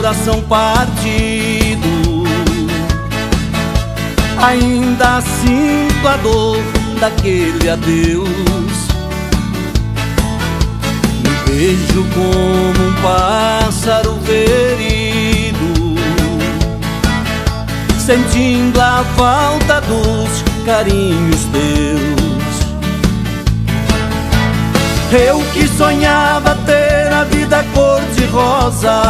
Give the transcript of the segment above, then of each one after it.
coração partido. Ainda sinto a dor daquele adeus. Me vejo como um pássaro ferido, sentindo a falta dos carinhos teus. Eu que sonhava cor-de-rosa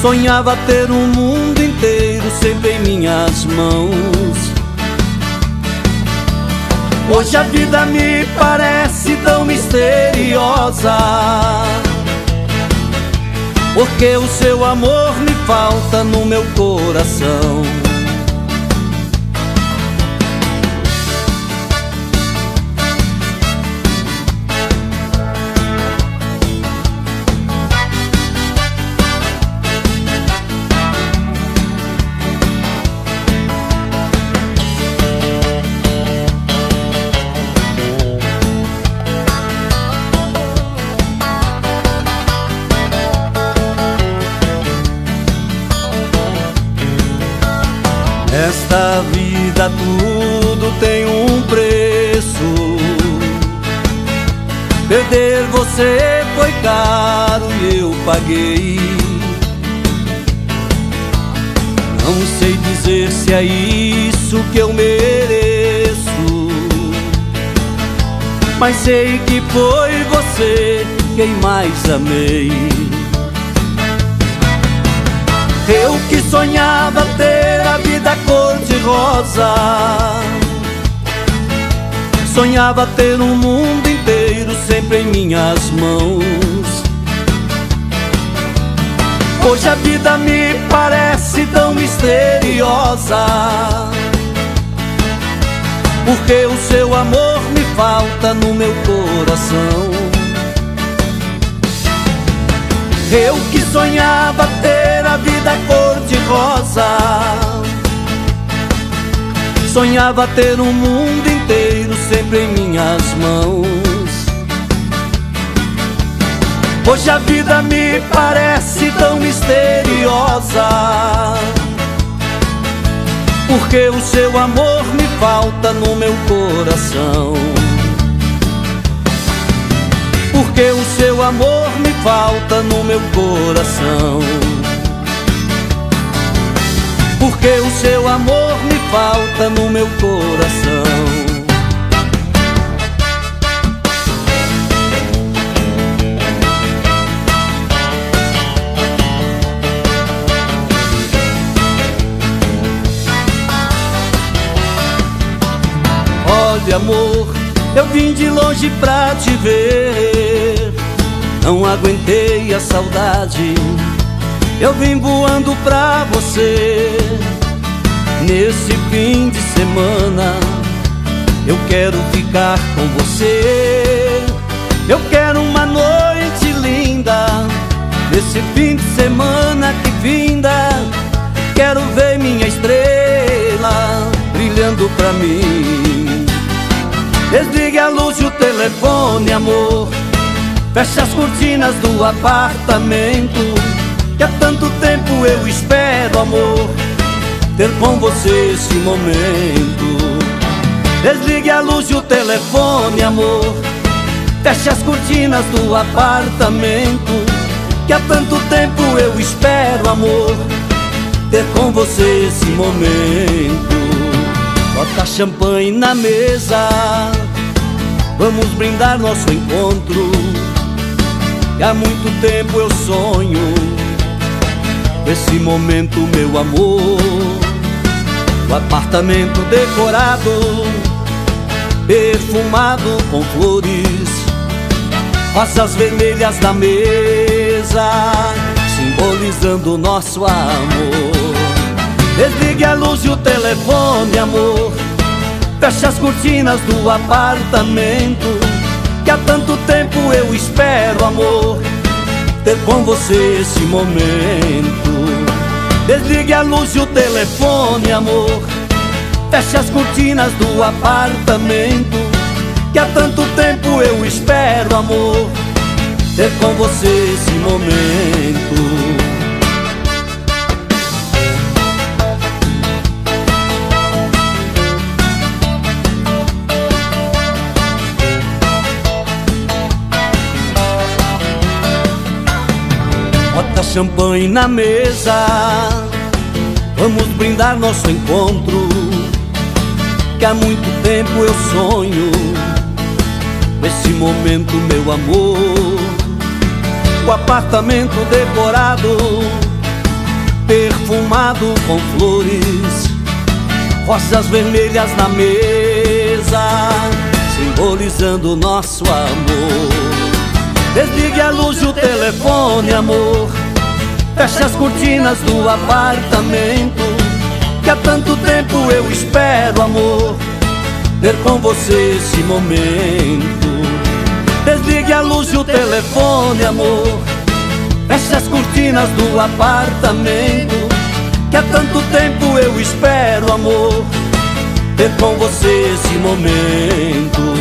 Sonhava ter o um mundo inteiro sempre em minhas mãos. Hoje a vida me parece tão misteriosa. Porque o seu amor me falta no meu coração Nesta vida tudo tem um preço. Perder você foi caro e eu paguei. Não sei dizer se é isso que eu mereço. Mas sei que foi você quem mais amei. Eu que sonhava ter a vida cor-de-rosa. Sonhava ter um mundo inteiro sempre em minhas mãos. Hoje a vida me parece tão misteriosa. Porque o seu amor me falta no meu coração Eu que sonhava ter a vida cor-de-rosa. Sonhava ter um mundo inteiro sempre em minhas mãos. Hoje a vida me parece tão misteriosa. Porque o seu amor me falta no meu coração. Porque o seu amor me falta no meu coração. Porque o seu amor me falta no meu coração. Olha amor, eu vim de longe pra te ver Não aguentei a saudade. Eu vim voando pra você. Nesse fim de semana Eu quero ficar com você. Eu quero uma noite linda. Nesse fim de semana que finda Quero ver minha estrela Brilhando pra mim. Desligue a luz e o telefone, amor Feche as cortinas do apartamento Que há tanto tempo eu espero, amor Ter com você esse momento. Desligue a luz e o telefone, amor. Feche as cortinas do apartamento Que há tanto tempo eu espero, amor Ter com você esse momento. Bota champanhe na mesa Vamos brindar nosso encontro E há muito tempo eu sonho Esse momento, meu amor. O apartamento decorado Perfumado com flores Rosas vermelhas na mesa Simbolizando nosso amor. Desligue a luz e o telefone, amor. Feche as cortinas do apartamento Que há tanto tempo eu espero, amor Ter com você esse momento. Desligue a luz e o telefone, amor. Feche as cortinas do apartamento Que há tanto tempo eu espero, amor Ter com você esse momento champanhe na mesa. Vamos brindar nosso encontro Que há muito tempo eu sonho Esse momento, meu amor. O apartamento decorado Perfumado com flores Rosas vermelhas na mesa Simbolizando nosso amor. Desligue a luz e o telefone, amor Feche as cortinas do apartamento Que há tanto tempo eu espero, amor Ter com você esse momento. Desligue a luz e o telefone, amor. Feche as cortinas do apartamento Que há tanto tempo eu espero, amor Ter com você esse momento